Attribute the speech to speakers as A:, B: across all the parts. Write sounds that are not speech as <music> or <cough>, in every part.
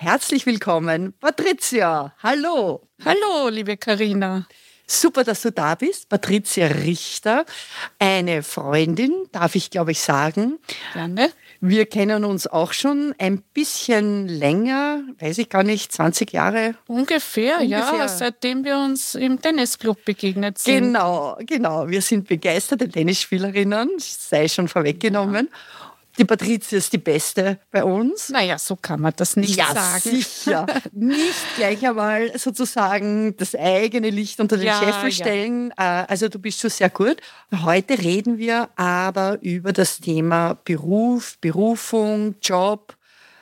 A: herzlich willkommen Patricia. Hallo.
B: Hallo, liebe Karina.
A: Super, dass du da bist. Patricia Richter, eine Freundin, darf ich glaube ich sagen.
B: Gerne.
A: Wir kennen uns auch schon ein bisschen länger, weiß ich gar nicht, 20 Jahre.
B: Ungefähr,
A: Ungefähr.
B: ja, seitdem wir uns im Tennisclub begegnet sind.
A: Genau, genau. Wir sind begeisterte Tennisspielerinnen, sei schon vorweggenommen. Die Patricia ist die Beste bei uns.
B: Naja, so kann man das nicht
A: ja,
B: sagen.
A: sicher. Nicht gleich einmal sozusagen das eigene Licht unter den
B: Ja,
A: Scheffel
B: ja.
A: stellen. Äh, Also du bist schon sehr gut. Heute reden wir aber über das Thema Beruf, Berufung, Job.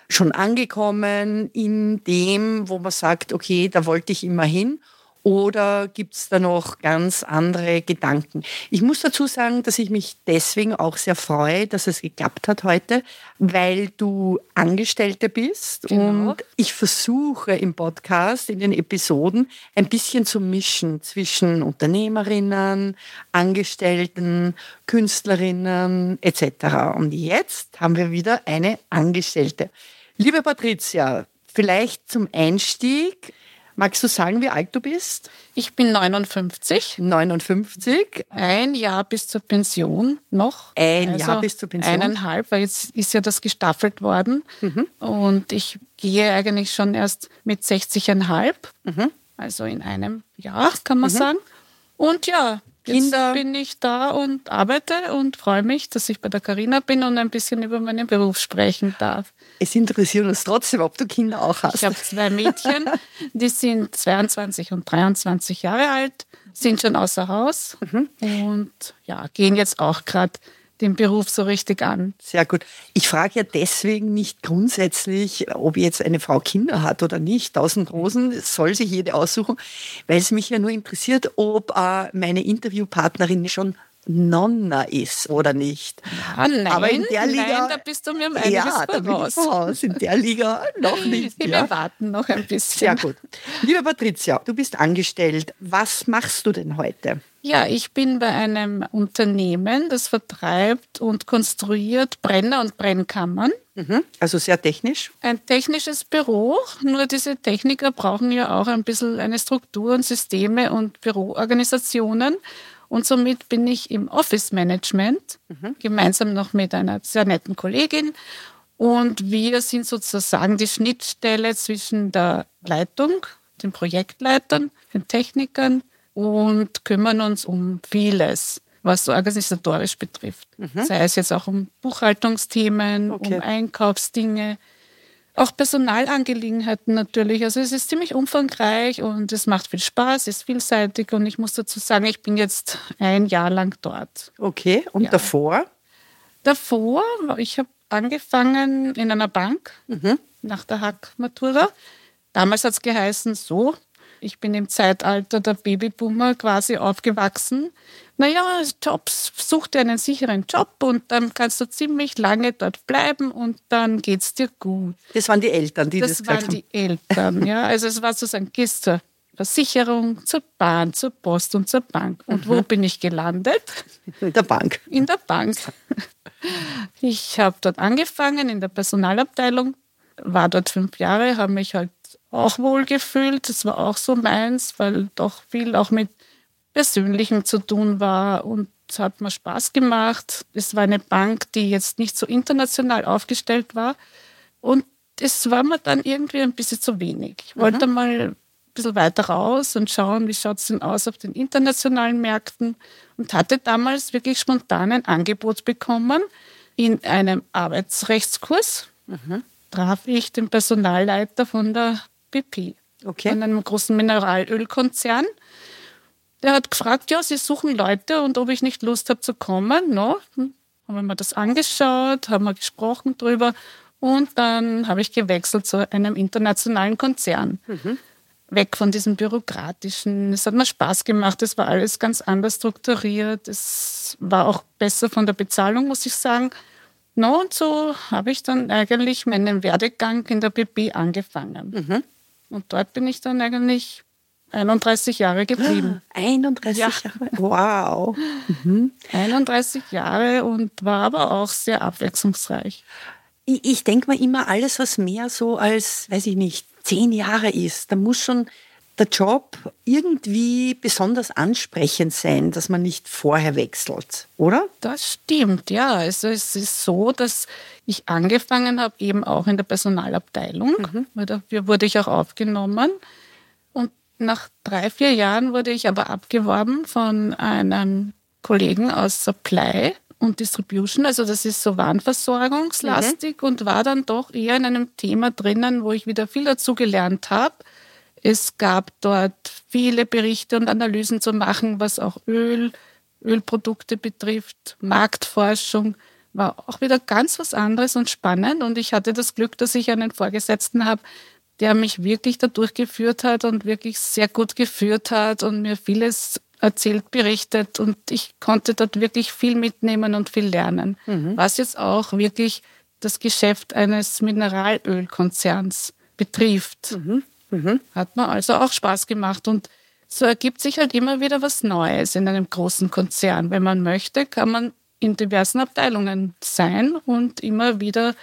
A: Schon angekommen in dem, wo man sagt, okay, da wollte ich immer hin. Oder gibt es da noch ganz andere Gedanken? Ich muss dazu sagen, dass ich mich deswegen auch sehr freue, dass es geklappt hat heute, weil du Angestellte bist
B: Genau.
A: und ich versuche im Podcast, in den Episoden, ein bisschen zu mischen zwischen Unternehmerinnen, Angestellten, Künstlerinnen etc. Und jetzt haben wir wieder eine Angestellte. Liebe Patricia, vielleicht zum Einstieg, magst du sagen, wie alt du bist?
B: Ich bin 59,
A: 59.
B: ein Jahr bis zur Pension noch. Also
A: Ein Jahr bis zur Pension.
B: Eineinhalb, weil jetzt ist ja das gestaffelt worden.
A: Mhm.
B: Und ich gehe eigentlich schon erst mit 60,5.
A: Mhm.
B: Also in einem Jahr, kann man sagen. Und ja, jetzt
A: Kinder.
B: bin ich da und arbeite und freue mich, dass ich bei der Carina bin und ein bisschen über meinen Beruf sprechen darf.
A: Es interessiert uns trotzdem, ob du Kinder auch hast.
B: Ich habe zwei Mädchen, <laughs> die sind 22 und 23 Jahre alt, sind schon außer Haus und ja, gehen jetzt auch gerade den Beruf so richtig an.
A: Sehr gut. Ich frage ja deswegen nicht grundsätzlich, ob jetzt eine Frau Kinder hat oder nicht. Tausend Rosen soll sich jede aussuchen, weil es mich ja nur interessiert, ob äh, meine Interviewpartnerin schon Nonna ist oder nicht.
B: Ah, nein,
A: Aber in der Liga,
B: nein, da bist du mir um einiges
A: ja, da bin ich
B: voraus.
A: In der Liga noch <laughs> nicht.
B: Wir
A: Ja.
B: warten noch ein bisschen.
A: Sehr gut. Liebe Patricia, du bist angestellt. Was machst du denn heute?
B: Ja, ich bin bei einem Unternehmen, das vertreibt und konstruiert Brenner und Brennkammern.
A: Mhm. Also sehr technisch.
B: Ein technisches Büro, nur diese Techniker brauchen ja auch ein bisschen eine Struktur und Systeme und Büroorganisationen. Und somit bin ich im Office Management, gemeinsam noch mit einer sehr netten Kollegin. Und wir sind sozusagen die Schnittstelle zwischen der Leitung, den Projektleitern, den Technikern und kümmern uns um vieles, was so organisatorisch betrifft. Sei es jetzt auch um Buchhaltungsthemen,
A: Okay.
B: um Einkaufsdinge, auch Personalangelegenheiten natürlich. Also es ist ziemlich umfangreich und es macht viel Spaß, ist vielseitig und ich muss dazu sagen, ich bin jetzt ein Jahr lang dort.
A: Okay. Und
B: Ja.
A: davor?
B: Davor, ich habe angefangen in einer Bank nach der Hack-Matura. Damals hat es geheißen, so, ich bin im Zeitalter der Babyboomer quasi aufgewachsen. Naja, Jobs, such dir einen sicheren Job und dann kannst du ziemlich lange dort bleiben und dann geht's dir gut.
A: Das waren die Eltern, die das,
B: Das
A: gesagt
B: waren die Eltern, ja. Also es war sozusagen, gehst zur Versicherung, zur Bahn, zur Post und zur Bank. Und wo bin ich gelandet?
A: haben. In der Bank.
B: In der Bank. Ich habe dort angefangen in der Personalabteilung, war dort fünf Jahre, habe mich halt auch wohl gefühlt. Das war auch so meins, weil doch viel auch mit Persönlichem zu tun war und es hat mir Spaß gemacht. Es war eine Bank, die jetzt nicht so international aufgestellt war und es war mir dann irgendwie ein bisschen zu wenig. Ich wollte mal ein bisschen weiter raus und schauen, wie schaut es denn aus auf den internationalen Märkten und hatte damals wirklich spontan ein Angebot bekommen in einem Arbeitsrechtskurs. Traf ich den Personalleiter von der BP,
A: Okay.
B: von einem großen Mineralölkonzern. Der hat gefragt, ja, sie suchen Leute und ob ich nicht Lust habe zu kommen. No? Hm, Haben wir mir das angeschaut, haben wir gesprochen drüber Und dann habe ich gewechselt zu einem internationalen Konzern.
A: Mhm.
B: Weg von diesem bürokratischen. Es hat mir Spaß gemacht. Es war alles ganz anders strukturiert. Es war auch besser von der Bezahlung, muss ich sagen. No, und so habe ich dann eigentlich meinen Werdegang in der BB angefangen.
A: Mhm.
B: Und dort bin ich dann eigentlich 31 Jahre geblieben. <gasps>
A: 31
B: Ja.
A: Jahre. Wow.
B: 31 Jahre und war aber auch sehr abwechslungsreich.
A: Ich, ich denke mir immer, alles, was mehr so als, weiß ich nicht, zehn Jahre ist, da muss schon der Job irgendwie besonders ansprechend sein, dass man nicht vorher wechselt, oder?
B: Das stimmt, ja. Also es ist so, dass ich angefangen habe, eben auch in der Personalabteilung, weil dafür wurde ich auch aufgenommen. Nach drei, vier Jahren wurde ich aber abgeworben von einem Kollegen aus Supply und Distribution. Also das ist so warenversorgungslastig und war dann doch eher in einem Thema drinnen, wo ich wieder viel dazu gelernt habe. Es gab dort viele Berichte und Analysen zu machen, was auch Öl, Ölprodukte betrifft, Marktforschung, war auch wieder ganz was anderes und spannend. Und ich hatte das Glück, dass ich einen Vorgesetzten habe, der mich wirklich da durchgeführt hat und wirklich sehr gut geführt hat und mir vieles erzählt, berichtet. Und ich konnte dort wirklich viel mitnehmen und viel lernen. Was jetzt auch wirklich das Geschäft eines Mineralölkonzerns betrifft. Hat mir also auch Spaß gemacht. Und so ergibt sich halt immer wieder was Neues in einem großen Konzern. Wenn man möchte, kann man in diversen Abteilungen sein und immer wieder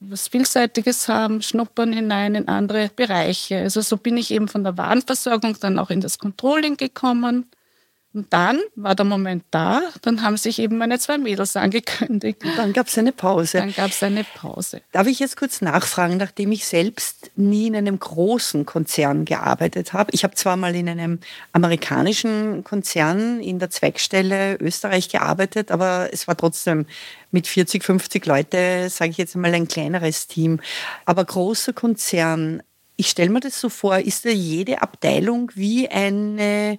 B: was Vielseitiges haben, schnuppern hinein in andere Bereiche. Also so bin ich eben von der Warenversorgung dann auch in das Controlling gekommen. Und dann war der Moment da, dann haben sich eben meine zwei Mädels angekündigt.
A: Dann gab es eine Pause.
B: Dann gab es eine Pause.
A: Darf ich jetzt kurz nachfragen, nachdem ich selbst nie in einem großen Konzern gearbeitet habe? Ich habe zwar mal in einem amerikanischen Konzern in der Zweigstelle Österreich gearbeitet, aber es war trotzdem mit 40, 50 Leute, sage ich jetzt mal, ein kleineres Team. Aber großer Konzern, ich stelle mir das so vor, ist da jede Abteilung wie eine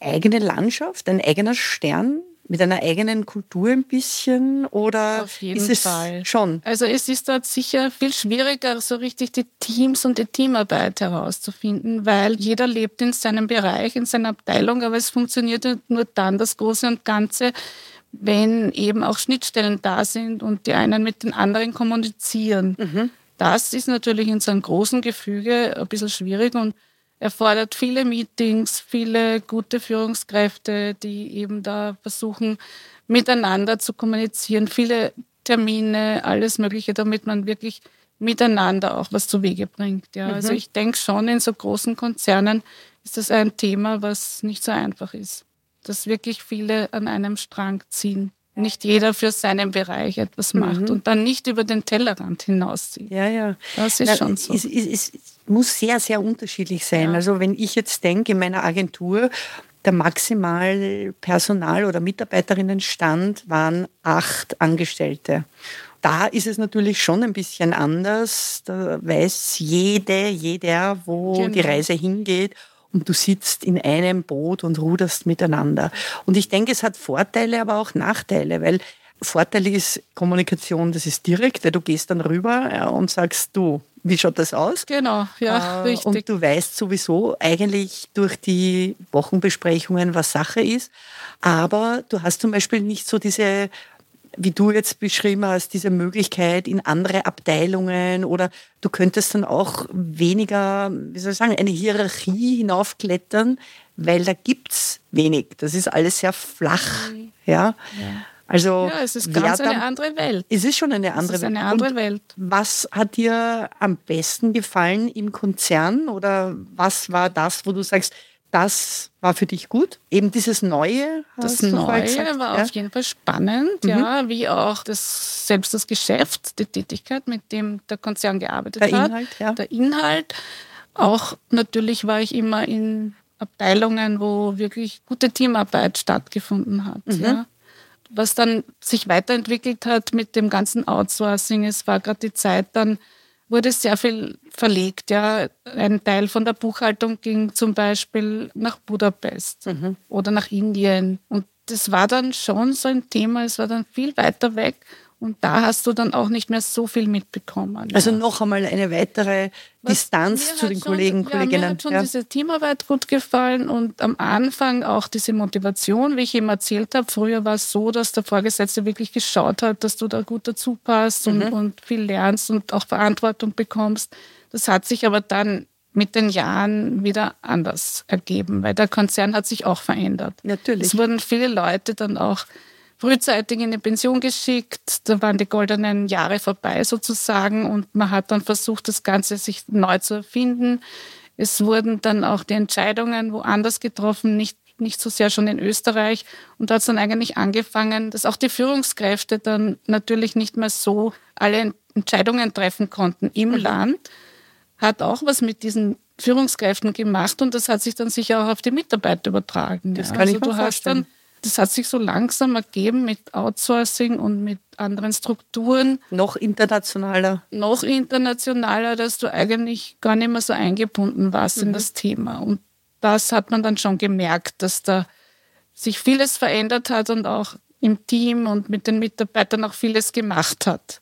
A: eigene Landschaft, ein eigener Stern? Mit einer eigenen Kultur ein bisschen oder
B: Auf jeden
A: ist es
B: Fall.
A: schon?
B: Also es ist dort sicher viel schwieriger, so richtig die Teams und die Teamarbeit herauszufinden, weil jeder lebt in seinem Bereich, in seiner Abteilung, aber es funktioniert nur dann das Große und Ganze, wenn eben auch Schnittstellen da sind und die einen mit den anderen kommunizieren. Das ist natürlich in so einem großen Gefüge ein bisschen schwierig und erfordert viele Meetings, viele gute Führungskräfte, die eben da versuchen, miteinander zu kommunizieren, viele Termine, alles Mögliche, damit man wirklich miteinander auch was zu Wege bringt. Ja, also ich denke schon, in so großen Konzernen ist das ein Thema, was nicht so einfach ist. Dass wirklich viele an einem Strang ziehen. Nicht jeder für seinen Bereich etwas macht und dann nicht über den Tellerrand hinauszieht.
A: Ja, ja.
B: Das ist
A: Na,
B: schon so.
A: Es, es, es muss sehr, sehr unterschiedlich sein.
B: Ja.
A: Also wenn ich jetzt denke, in meiner Agentur, der maximal Personal- oder Mitarbeiterinnenstand waren acht Angestellte. Da ist es natürlich schon ein bisschen anders. Da weiß jede, jeder, wo
B: Genau.
A: die Reise hingeht. Und du sitzt in einem Boot und ruderst miteinander. Und ich denke, es hat Vorteile, aber auch Nachteile, weil Vorteil ist Kommunikation, das ist direkt, weil du gehst dann rüber und sagst, du, wie schaut das aus?
B: Genau, ja,
A: Äh,
B: richtig.
A: Und du weißt sowieso eigentlich durch die Wochenbesprechungen, was Sache ist. Aber du hast zum Beispiel nicht so diese, wie du jetzt beschrieben hast, diese Möglichkeit in andere Abteilungen oder du könntest dann auch weniger, wie soll ich sagen, eine Hierarchie hinaufklettern, weil da gibt's wenig. Das ist alles sehr flach. Ja. Also,
B: ja, es ist ganz eine andere Welt.
A: es ist schon eine
B: Es
A: andere
B: ist eine
A: Und
B: andere Welt.
A: was hat dir am besten gefallen im Konzern oder was war das, wo du sagst, das war für dich gut? Eben dieses Neue?
B: Das Neue
A: gesagt,
B: war
A: ja?
B: auf jeden Fall spannend, ja, wie auch das, selbst das Geschäft, die Tätigkeit, mit dem der Konzern gearbeitet
A: Der
B: hat.
A: Inhalt, ja.
B: Der Inhalt. Auch natürlich war ich immer in Abteilungen, wo wirklich gute Teamarbeit stattgefunden hat.
A: Mhm.
B: Ja. Was dann sich weiterentwickelt hat mit dem ganzen Outsourcing, es war gerade die Zeit, dann wurde sehr viel verlegt. Ja. Ein Teil von der Buchhaltung ging zum Beispiel nach Budapest
A: Mhm.
B: oder nach Indien. Und das war dann schon so ein Thema, es war dann viel weiter weg. Und da hast du dann auch nicht mehr so viel mitbekommen.
A: Also
B: ja.
A: noch einmal eine weitere
B: Was
A: Distanz zu den
B: schon-
A: Kollegen,
B: ja,
A: Kolleginnen.
B: Mir hat schon
A: ja.
B: diese Teamarbeit gut gefallen und am Anfang auch diese Motivation, wie ich ihm erzählt habe. Früher war es so, dass der Vorgesetzte wirklich geschaut hat, dass du da gut dazu passt und,
A: Mhm.
B: und viel lernst und auch Verantwortung bekommst. Das hat sich aber dann mit den Jahren wieder anders ergeben, weil der Konzern hat sich auch verändert.
A: Natürlich.
B: Es wurden viele Leute dann auch frühzeitig in die Pension geschickt. Da waren die goldenen Jahre vorbei sozusagen und man hat dann versucht, das Ganze sich neu zu erfinden. Es wurden dann auch die Entscheidungen woanders getroffen, nicht, nicht so sehr schon in Österreich. Und da hat es dann eigentlich angefangen, dass auch die Führungskräfte dann natürlich nicht mehr so alle Entscheidungen treffen konnten im Land. Hat auch was mit diesen Führungskräften gemacht und das hat sich dann sicher auch auf die Mitarbeiter übertragen.
A: Das
B: ja.
A: kann ich
B: also
A: mir
B: du hast dann das hat sich so langsam ergeben mit Outsourcing und mit anderen Strukturen,
A: Noch internationaler.
B: noch internationaler, dass du eigentlich gar nicht mehr so eingebunden warst in das Thema. Und das hat man dann schon gemerkt, dass da sich vieles verändert hat und auch im Team und mit den Mitarbeitern auch vieles gemacht hat.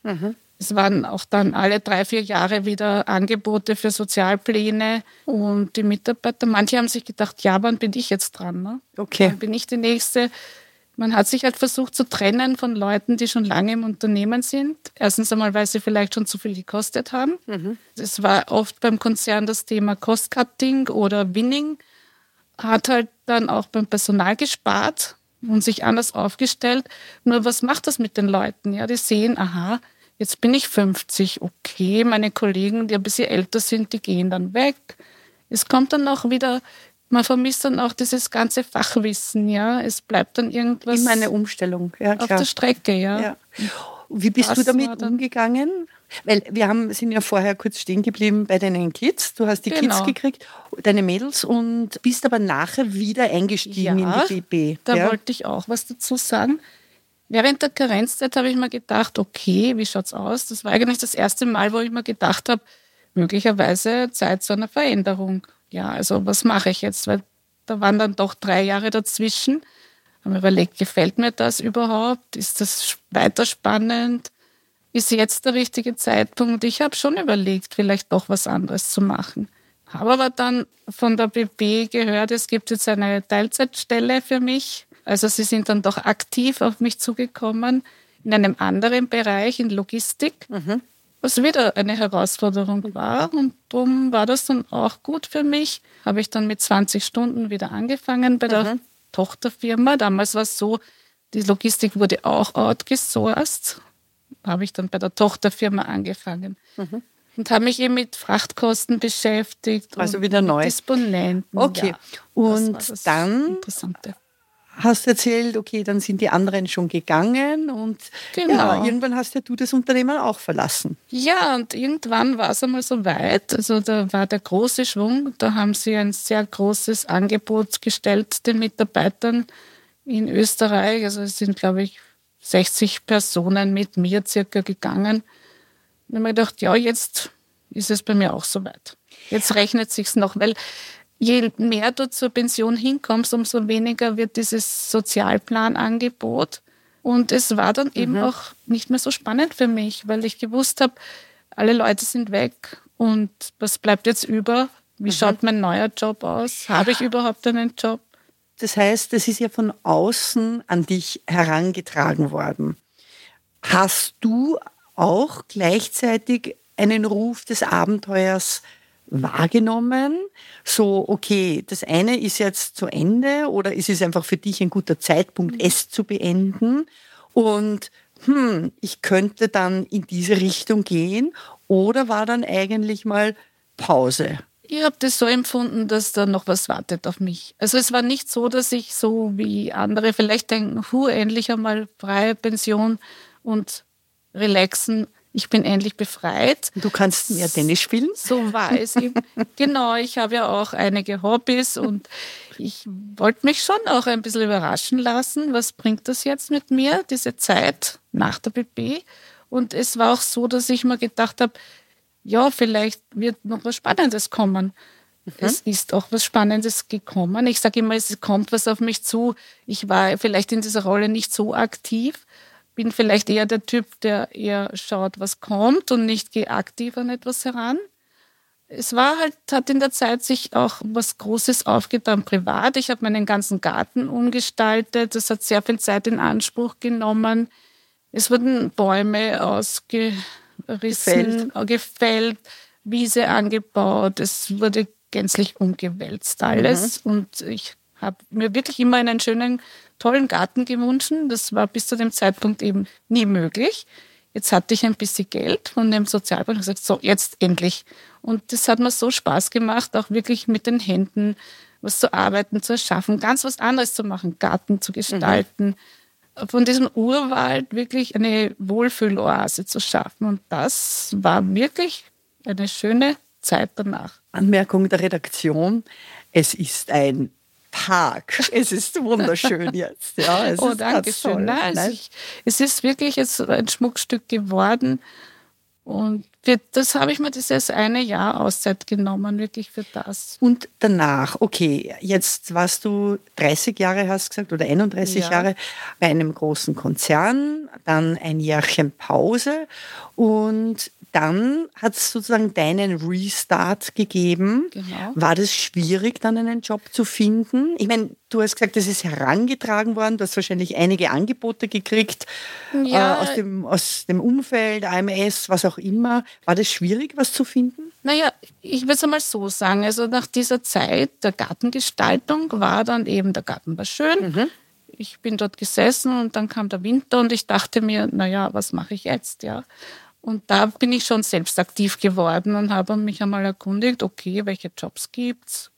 B: Es waren auch dann alle drei, vier Jahre wieder Angebote für Sozialpläne und die Mitarbeiter, manche haben sich gedacht, ja, wann bin ich jetzt dran? Ne?
A: Okay.
B: Dann bin ich die Nächste. Man hat sich halt versucht zu trennen von Leuten, die schon lange im Unternehmen sind. Erstens einmal, weil sie vielleicht schon zu viel gekostet haben. Es war oft beim Konzern das Thema Cost-Cutting oder Winning. Hat halt dann auch beim Personal gespart und sich anders aufgestellt. Nur was macht das mit den Leuten? Ja, die sehen, aha, jetzt bin ich 50, okay, meine Kollegen, die ein bisschen älter sind, die gehen dann weg. Es kommt dann auch wieder, man vermisst dann auch dieses ganze Fachwissen, ja. Es bleibt dann irgendwas
A: Immer eine Umstellung. Ja,
B: auf der Strecke, ja.
A: Ja. Wie bist
B: Das
A: du damit umgegangen? Weil wir haben, sind ja vorher kurz stehen geblieben bei deinen Kids. Du hast die Kids
B: Genau.
A: gekriegt, deine Mädels, und bist aber nachher wieder eingestiegen
B: Ja,
A: in die BB.
B: Da
A: ja?
B: wollte ich auch was dazu sagen. Während der Karenzzeit habe ich mir gedacht, okay, wie schaut's aus? Das war eigentlich das erste Mal, wo ich mir gedacht habe, möglicherweise Zeit zu einer Veränderung. Ja, also was mache ich jetzt? Weil da waren dann doch drei Jahre dazwischen. Haben mir überlegt, gefällt mir das überhaupt? Ist das weiter spannend? Ist jetzt der richtige Zeitpunkt? Ich habe schon überlegt, vielleicht doch was anderes zu machen. Habe aber dann von der BB gehört, es gibt jetzt eine Teilzeitstelle für mich. Also sie sind dann doch aktiv auf mich zugekommen in einem anderen Bereich, in Logistik, was wieder eine Herausforderung war. Und darum war das dann auch gut für mich. Habe ich dann mit 20 Stunden wieder angefangen bei der Tochterfirma. Damals war es so, die Logistik wurde auch outgesourced. Habe ich dann bei der Tochterfirma angefangen. Und habe mich eben mit Frachtkosten beschäftigt.
A: Also
B: und
A: wieder neu.
B: Disponenten.
A: Okay.
B: Ja,
A: Und dann? Hast erzählt, okay, dann sind die anderen schon gegangen und
B: Genau.
A: ja, irgendwann hast ja du das Unternehmen auch verlassen.
B: Ja, und irgendwann war es einmal so weit. Also da war der große Schwung. Da haben sie ein sehr großes Angebot gestellt den Mitarbeitern in Österreich. Also es sind, glaube ich, 60 Personen mit mir circa gegangen. Und ich habe mir gedacht, ja, jetzt ist es bei mir auch so weit. Jetzt rechnet sich's noch, weil je mehr du zur Pension hinkommst, umso weniger wird dieses Sozialplanangebot. Und es war dann eben auch nicht mehr so spannend für mich, weil ich gewusst habe, alle Leute sind weg und was bleibt jetzt über? Wie schaut mein neuer Job aus? Habe ich überhaupt einen Job?
A: Das heißt, es ist ja von außen an dich herangetragen worden. Hast du auch gleichzeitig einen Ruf des Abenteuers wahrgenommen? So, okay, das eine ist jetzt zu Ende oder ist es einfach für dich ein guter Zeitpunkt, es zu beenden? Und hm, ich könnte dann in diese Richtung gehen oder war dann eigentlich mal Pause?
B: Ich habe das so empfunden, dass da noch was wartet auf mich. Also es war nicht so, dass ich so wie andere vielleicht denken, hu, endlich einmal freie Pension und relaxen. Ich bin endlich befreit.
A: Du kannst mehr Tennis spielen?
B: So war es eben. genau, ich habe ja auch einige Hobbys und ich wollte mich schon auch ein bisschen überraschen lassen. Was bringt das jetzt mit mir, diese Zeit nach der BB? Und es war auch so, dass ich mir gedacht habe, ja, vielleicht wird noch was Spannendes kommen. Es ist auch was Spannendes gekommen. Ich sage immer, es kommt was auf mich zu. Ich war vielleicht in dieser Rolle nicht so aktiv, bin vielleicht eher der Typ, der eher schaut, was kommt und nicht gehe aktiv an etwas heran. Es war halt, hat in der Zeit sich auch was Großes aufgetan privat. Ich habe meinen ganzen Garten umgestaltet. Das hat sehr viel Zeit in Anspruch genommen. Es wurden Bäume ausgerissen, gefällt, gefällt Wiese angebaut. Es wurde gänzlich umgewälzt alles. Mhm. Und ich habe mir wirklich immer einen schönen, tollen Garten gewünscht. Das war bis zu dem Zeitpunkt eben nie möglich. Jetzt hatte ich ein bisschen Geld von dem Sozialbund und gesagt, so, jetzt endlich. Und das hat mir so Spaß gemacht, auch wirklich mit den Händen was zu arbeiten, zu erschaffen, ganz was anderes zu machen, Garten zu gestalten. Mhm. Von diesem Urwald wirklich eine Wohlfühloase zu schaffen. Und das war wirklich eine schöne Zeit danach.
A: Anmerkung der Redaktion. Es ist ein Park. <laughs> Es ist wunderschön jetzt. Ja,
B: es oh, danke schön. Nein, also ich, es ist wirklich jetzt ein Schmuckstück geworden. Und für das habe ich mir dieses eine Jahr Auszeit genommen, wirklich für das.
A: Und danach, okay, jetzt warst du 30 Jahre, hast du gesagt, oder 31 ja. Jahre bei einem großen Konzern, dann ein Jahrchen Pause und dann hat es sozusagen deinen Restart gegeben. Genau. War das schwierig, dann einen Job zu finden? Ich meine, du hast gesagt, das ist herangetragen worden, du hast wahrscheinlich einige Angebote gekriegt ja. äh, aus, dem, aus dem Umfeld, AMS, was auch immer. War das schwierig, was zu finden?
B: Naja, ich würde es einmal so sagen. Also nach dieser Zeit der Gartengestaltung war dann eben, der Garten war schön. Mhm. Ich bin dort gesessen und dann kam der Winter und ich dachte mir, naja, was mache ich jetzt? Ja. Und da bin ich schon selbst aktiv geworden und habe mich einmal erkundigt, okay, welche Jobs gibt's?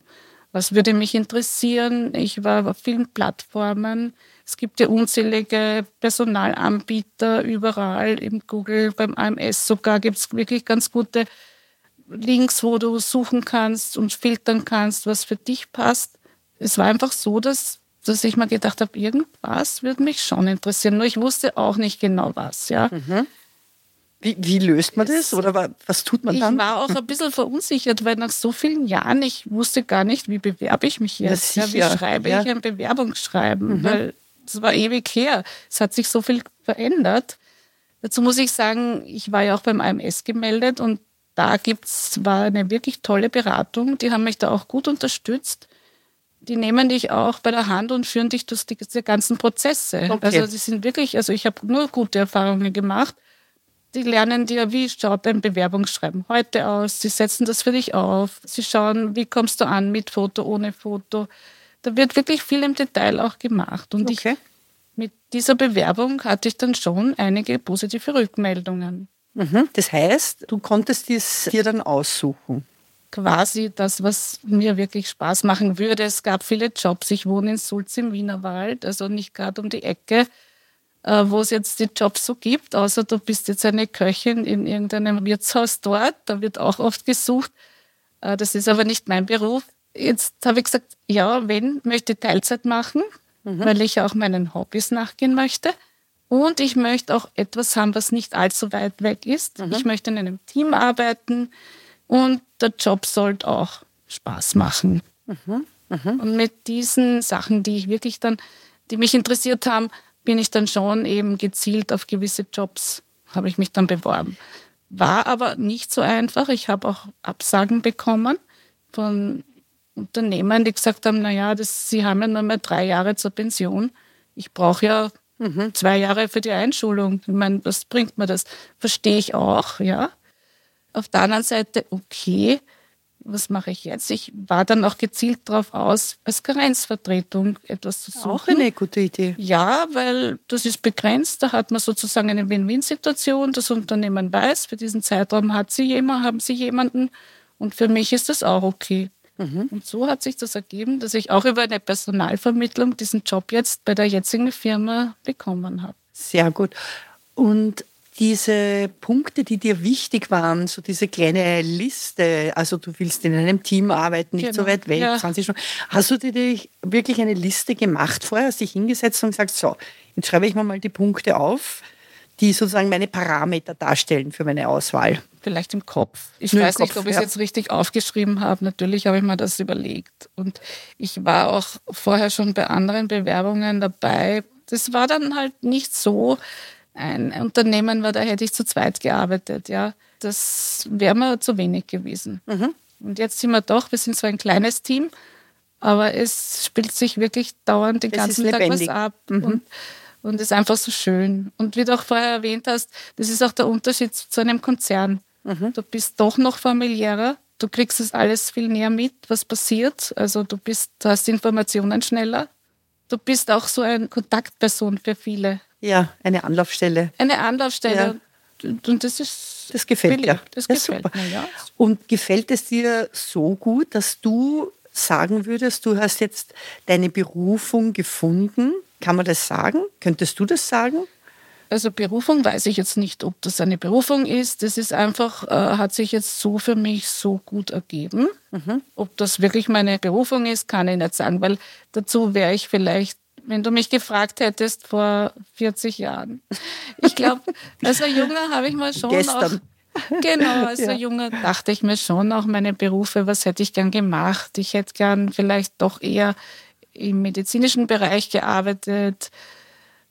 B: Was würde mich interessieren? Ich war auf vielen Plattformen. Es gibt ja unzählige Personalanbieter überall im Google, beim AMS sogar gibt es wirklich ganz gute Links, wo du suchen kannst und filtern kannst, was für dich passt. Es war einfach so, dass, dass ich mir gedacht habe, irgendwas würde mich schon interessieren. Nur ich wusste auch nicht genau was. Ja. Mhm.
A: Wie, wie, löst man das oder was tut man dann?
B: Ich war auch ein bisschen verunsichert, weil nach so vielen Jahren, ich wusste gar nicht, wie bewerbe ich mich jetzt. Ja, wie schreibe ja. ich ein Bewerbungsschreiben? Mhm. Weil es war ewig her. Es hat sich so viel verändert. Dazu muss ich sagen, ich war ja auch beim AMS gemeldet und da gibt's, war eine wirklich tolle Beratung. Die haben mich da auch gut unterstützt. Die nehmen dich auch bei der Hand und führen dich durch diese ganzen Prozesse. Okay. Also sie sind wirklich, also ich habe nur gute Erfahrungen gemacht die lernen dir, wie schaut dein Bewerbungsschreiben heute aus. Sie setzen das für dich auf. Sie schauen, wie kommst du an mit Foto, ohne Foto. Da wird wirklich viel im Detail auch gemacht. Und okay. ich, mit dieser Bewerbung hatte ich dann schon einige positive Rückmeldungen.
A: Mhm. Das heißt, du konntest es dir dann aussuchen
B: quasi das, was mir wirklich Spaß machen würde. Es gab viele Jobs. Ich wohne in Sulz im Wienerwald, also nicht gerade um die Ecke. Äh, wo es jetzt die Jobs so gibt, außer du bist jetzt eine Köchin in irgendeinem Wirtshaus dort, da wird auch oft gesucht. Äh, das ist aber nicht mein Beruf. Jetzt habe ich gesagt, ja, wenn, möchte ich Teilzeit machen, mhm. weil ich auch meinen Hobbys nachgehen möchte. Und ich möchte auch etwas haben, was nicht allzu weit weg ist. Mhm. Ich möchte in einem Team arbeiten und der Job sollte auch Spaß machen. Mhm. mhm. Und mit diesen Sachen, die ich wirklich dann, die mich interessiert haben, bin ich dann schon eben gezielt auf gewisse Jobs, habe ich mich dann beworben. War aber nicht so einfach. Ich habe auch Absagen bekommen von Unternehmern, die gesagt haben, naja, das, sie haben ja nur mehr drei Jahre zur Pension. Ich brauche ja mhm. zwei Jahre für die Einschulung. Ich meine, was bringt mir das? Verstehe ich auch, ja. Auf der anderen Seite, okay, was mache ich jetzt? Ich war dann auch gezielt darauf aus, als Karenzvertretung etwas zu suchen.
A: Auch eine gute Idee.
B: Ja, weil das ist begrenzt. Da hat man sozusagen eine Win-Win-Situation. Das Unternehmen weiß, für diesen Zeitraum hat sie jemand, haben sie jemanden. Und für mich ist das auch okay. Mhm. Und so hat sich das ergeben, dass ich auch über eine Personalvermittlung diesen Job jetzt bei der jetzigen Firma bekommen habe.
A: Sehr gut. Und diese Punkte, die dir wichtig waren, so diese kleine Liste, also du willst in einem Team arbeiten, nicht genau. so weit weg, ja. 20 Stunden. Hast du dir wirklich eine Liste gemacht vorher, hast dich hingesetzt und gesagt, so, jetzt schreibe ich mir mal die Punkte auf, die sozusagen meine Parameter darstellen für meine Auswahl?
B: Vielleicht im Kopf. Ich Nur weiß Kopf, nicht, ob ich es jetzt richtig aufgeschrieben habe. Natürlich habe ich mir das überlegt. Und ich war auch vorher schon bei anderen Bewerbungen dabei. Das war dann halt nicht so, ein Unternehmen war, da hätte ich zu zweit gearbeitet. Ja, das wäre mir zu wenig gewesen.
A: Mhm.
B: Und jetzt sind wir doch, wir sind zwar ein kleines Team, aber es spielt sich wirklich dauernd den
A: Es
B: ganzen Tag was ab.
A: Mhm.
B: Und, und ist einfach so schön. Und wie du auch vorher erwähnt hast, das ist auch der Unterschied zu einem Konzern.
A: Mhm.
B: Du bist doch noch familiärer. Du kriegst es alles viel näher mit, was passiert. Also du bist, du hast Informationen schneller. Du bist auch so eine Kontaktperson für viele.
A: Ja, eine Anlaufstelle.
B: Eine Anlaufstelle. Und das ist
A: Das gefällt
B: billig.
A: dir.
B: Das
A: Ja,
B: gefällt
A: super.
B: mir, ja.
A: Und gefällt es dir so gut, dass du sagen würdest, du hast jetzt deine Berufung gefunden? Kann man das sagen? Könntest du das sagen?
B: Also Berufung weiß ich jetzt nicht, ob das eine Berufung ist. Das ist einfach, äh, hat sich jetzt so für mich so gut ergeben. Ob das wirklich meine Berufung ist, kann ich nicht sagen, weil dazu wäre ich vielleicht, wenn du mich gefragt hättest vor 40 Jahren. Ich glaube, als ein Junger habe ich mal schon
A: Gestern.
B: auch Genau, <laughs> als
A: Ja.
B: ein Junger dachte ich mir schon auch meine Berufe, was hätte ich gern gemacht? Ich hätte gern vielleicht doch eher im medizinischen Bereich gearbeitet.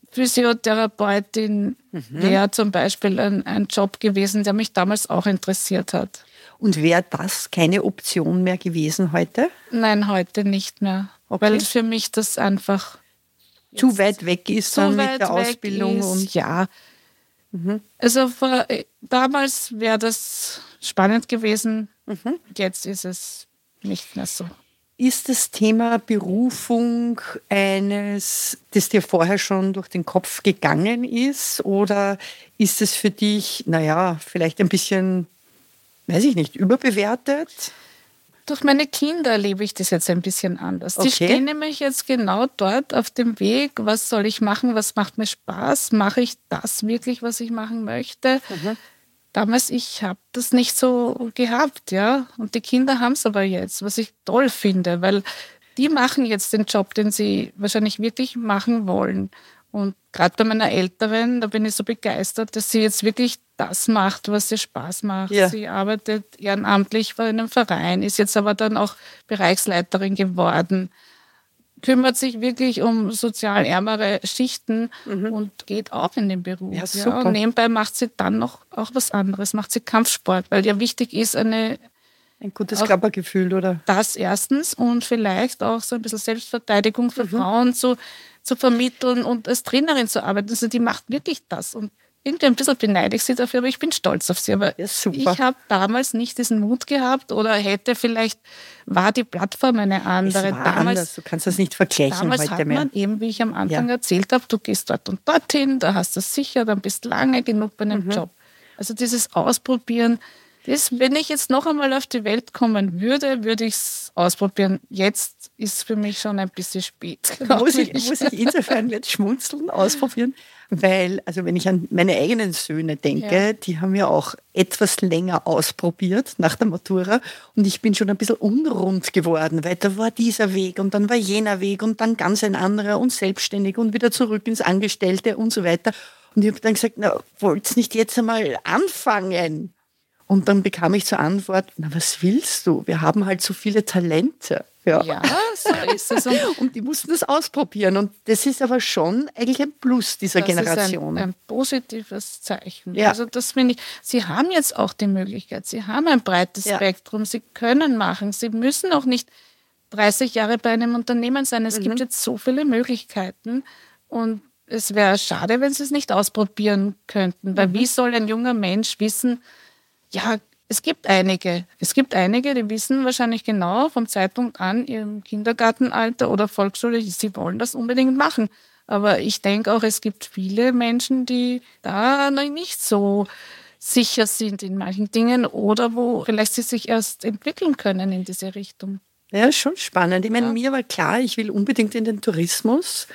B: Physiotherapeutin wäre zum Beispiel ein, ein Job gewesen, der mich damals auch interessiert hat.
A: Und wäre das keine Option mehr gewesen heute?
B: Nein, heute nicht mehr. Weil für mich das einfach
A: Zu weit weg ist dann mit der Ausbildung und
B: ja. Also vor, äh, damals wäre das spannend gewesen. Jetzt ist es nicht mehr so.
A: Ist das Thema Berufung eines, das dir vorher schon durch den Kopf gegangen ist? Oder ist es für dich, naja, vielleicht ein bisschen, weiß ich nicht, überbewertet?
B: Durch meine Kinder erlebe ich das jetzt ein bisschen anders. Die
A: Okay.
B: stehen nämlich jetzt genau dort auf dem Weg, was soll ich machen, was macht mir Spaß, mache ich das wirklich, was ich machen möchte. Damals, ich habe das nicht so gehabt, ja. Und die Kinder haben es aber jetzt, was ich toll finde, weil die machen jetzt den Job, den sie wahrscheinlich wirklich machen wollen. Und gerade bei meiner Älteren, da bin ich so begeistert, dass sie jetzt wirklich das macht, was ihr Spaß macht.
A: Ja.
B: Sie arbeitet ehrenamtlich bei einem Verein, ist jetzt aber dann auch Bereichsleiterin geworden, kümmert sich wirklich um sozial ärmere Schichten und geht auch in den Beruf.
A: Mhm. Ja, super.
B: und nebenbei macht sie dann noch auch was anderes, macht sie Kampfsport, weil ja wichtig ist, eine
A: Ein gutes
B: Auch-
A: Körpergefühl, oder?
B: das erstens und vielleicht auch so ein bisschen Selbstverteidigung
A: Mhm.
B: für Frauen zu, zu vermitteln und als Trainerin zu arbeiten. Also die macht wirklich das. Und irgendwie ein bisschen beneide ich sie dafür, aber ich bin stolz auf sie. Aber
A: Ja, super.
B: ich habe damals nicht diesen Mut gehabt oder hätte vielleicht, war die Plattform eine andere. Damals
A: anders. Du kannst das nicht vergleichen
B: Damals
A: heute
B: hat
A: mehr.
B: man eben, wie ich am Anfang
A: Ja.
B: erzählt habe, du gehst dort und dorthin, da hast du es sicher, dann bist du lange genug bei
A: Mhm.
B: einem Job. Also dieses Ausprobieren, das, wenn ich jetzt noch einmal auf die Welt kommen würde, würde ich es ausprobieren. Jetzt ist für mich schon ein bisschen spät. <laughs>
A: muss ich, muss ich insofern jetzt schmunzeln, ausprobieren, weil, also wenn ich an meine eigenen Söhne denke,
B: Ja.
A: die haben ja auch etwas länger ausprobiert nach der Matura und ich bin schon ein bisschen unrund geworden, weil da war dieser Weg und dann war jener Weg und dann ganz ein anderer und selbstständig und wieder zurück ins Angestellte und so weiter. Und ich habe dann gesagt, na, wollt's nicht jetzt einmal anfangen? Und dann bekam ich zur Antwort, na, was willst du? Wir haben halt so viele Talente.
B: Ja, so ist es. Und <laughs>
A: Und die mussten das ausprobieren. Und das ist aber schon eigentlich ein Plus dieser
B: das
A: Generation.
B: ist ein, ein positives Zeichen.
A: Ja.
B: Also das finde ich, Sie haben jetzt auch die Möglichkeit, Sie haben ein breites
A: Ja.
B: Spektrum, Sie können machen, Sie müssen auch nicht 30 Jahre bei einem Unternehmen sein. Es
A: Mhm.
B: gibt jetzt so viele Möglichkeiten und es wäre schade, wenn Sie es nicht ausprobieren könnten, weil
A: Mhm.
B: wie soll ein junger Mensch wissen, ja, es gibt einige. Es gibt einige, die wissen wahrscheinlich genau vom Zeitpunkt an, ihrem Kindergartenalter oder Volksschule, sie wollen das unbedingt machen. Aber ich denke auch, es gibt viele Menschen, die da noch nicht so sicher sind in manchen Dingen oder wo vielleicht sie sich erst entwickeln können in diese Richtung.
A: Ja, schon spannend. Ich meine,
B: Ja.
A: mir war klar, ich will unbedingt in den Tourismus.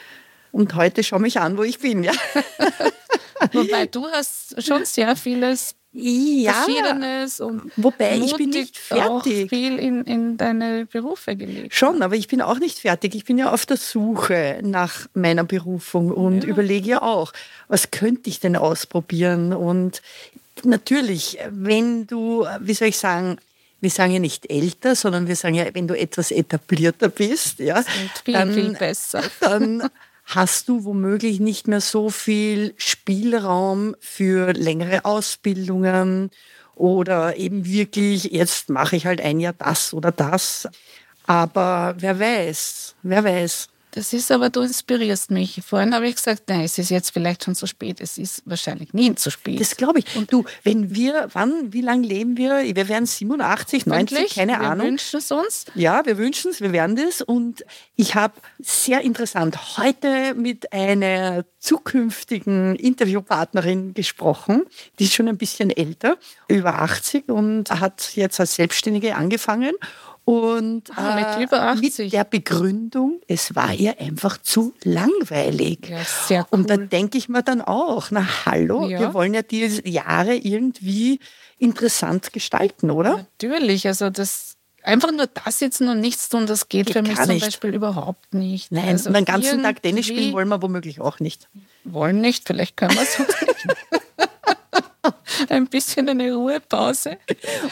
A: Und heute schau mich an, wo ich bin. Ja, <laughs>
B: Wobei du hast schon sehr vieles
A: ja
B: Verschiedenes und
A: Wobei, ich bin nicht fertig.
B: auch viel in, in deine Berufe gelegt.
A: schon, aber ich bin auch nicht fertig. Ich bin ja auf der Suche nach meiner Berufung und überlege ja auch, was könnte ich denn ausprobieren? Und natürlich, wenn du, wie soll ich sagen, wir sagen ja nicht älter, sondern wir sagen ja, wenn du etwas etablierter bist, ja,
B: viel, viel besser.
A: dann hast du womöglich nicht mehr so viel Spielraum für längere Ausbildungen oder eben wirklich, jetzt mache ich halt ein Jahr das oder das. Aber wer weiß, wer weiß.
B: Das ist aber, du inspirierst mich. Vorhin habe ich gesagt, nein, es ist jetzt vielleicht schon zu spät. Es ist wahrscheinlich nie zu spät.
A: Das glaube ich. Und du, wenn wir, wann, wie lange leben wir? Wir werden 87, 90, keine
B: wir
A: Ahnung.
B: Wir wünschen es uns.
A: Ja, wir wünschen es, wir werden das. Und ich habe sehr interessant heute mit einer zukünftigen Interviewpartnerin gesprochen. Die ist schon ein bisschen älter, über 80 und hat jetzt als Selbstständige angefangen. Und
B: Ah, mit
A: äh,
B: über 80.
A: mit der Begründung, es war ihr einfach zu langweilig.
B: Ja, sehr
A: Und da
B: cool.
A: denke ich mir dann auch, na hallo,
B: Ja.
A: wir wollen ja die Jahre irgendwie interessant gestalten, oder?
B: Natürlich, also das einfach nur das jetzt und nichts tun, das geht,
A: Geht
B: für mich zum
A: nicht.
B: Beispiel überhaupt nicht.
A: Nein,
B: also
A: und den ganzen Tag Tennis spielen wollen wir womöglich auch nicht.
B: Wollen nicht, vielleicht können wir es nicht. <laughs> <laughs> Ein bisschen eine Ruhepause.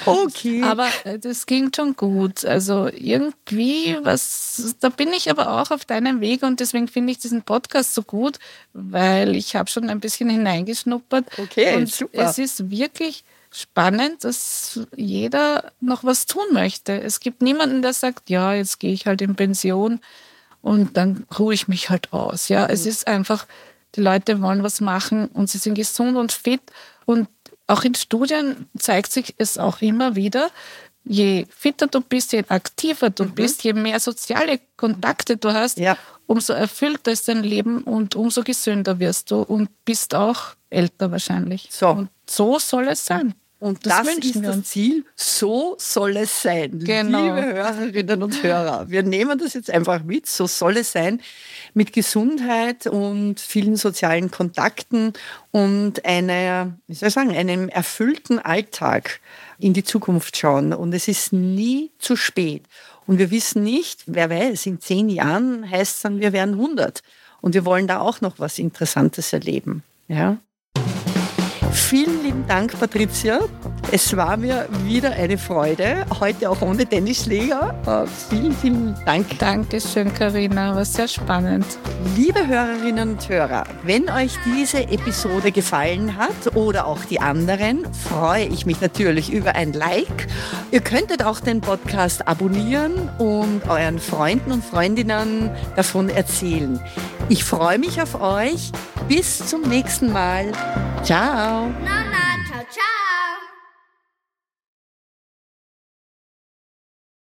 A: Okay.
B: Aber äh, das ging schon gut. Also irgendwie, was, da bin ich aber auch auf deinem Weg und deswegen finde ich diesen Podcast so gut, weil ich habe schon ein bisschen hineingeschnuppert.
A: Okay,
B: und
A: super.
B: es ist wirklich spannend, dass jeder noch was tun möchte. Es gibt niemanden, der sagt, ja, jetzt gehe ich halt in Pension und dann ruhe ich mich halt aus. Ja, es ist einfach, die Leute wollen was machen und sie sind gesund und fit und auch in Studien zeigt sich es auch immer wieder, je fitter du bist, je aktiver du bist, je mehr soziale Kontakte du hast,
A: Ja.
B: umso erfüllter ist dein Leben und umso gesünder wirst du und bist auch älter wahrscheinlich.
A: So.
B: Und so soll es sein.
A: Und das,
B: wünschen
A: ist das. Ziel. So soll es sein.
B: Genau.
A: Liebe Hörerinnen und Hörer, wir nehmen das jetzt einfach mit. So soll es sein. Mit Gesundheit und vielen sozialen Kontakten und einer, wie soll ich sagen, einem erfüllten Alltag in die Zukunft schauen. Und es ist nie zu spät. Und wir wissen nicht, wer weiß, in zehn Jahren heißt es dann, wir werden 100. Und wir wollen da auch noch was Interessantes erleben. Ja? Vielen lieben Dank, Patricia. Es war mir wieder eine Freude, heute auch ohne Tennisschläger. Äh, Vielen, vielen Dank.
B: Dankeschön, Karina, war sehr spannend.
A: Liebe Hörerinnen und Hörer, wenn euch diese Episode gefallen hat oder auch die anderen, freue ich mich natürlich über ein Like. Ihr könntet auch den Podcast abonnieren und euren Freunden und Freundinnen davon erzählen. Ich freue mich auf euch. Bis zum nächsten Mal. Ciao.
C: Nana, ciao, ciao.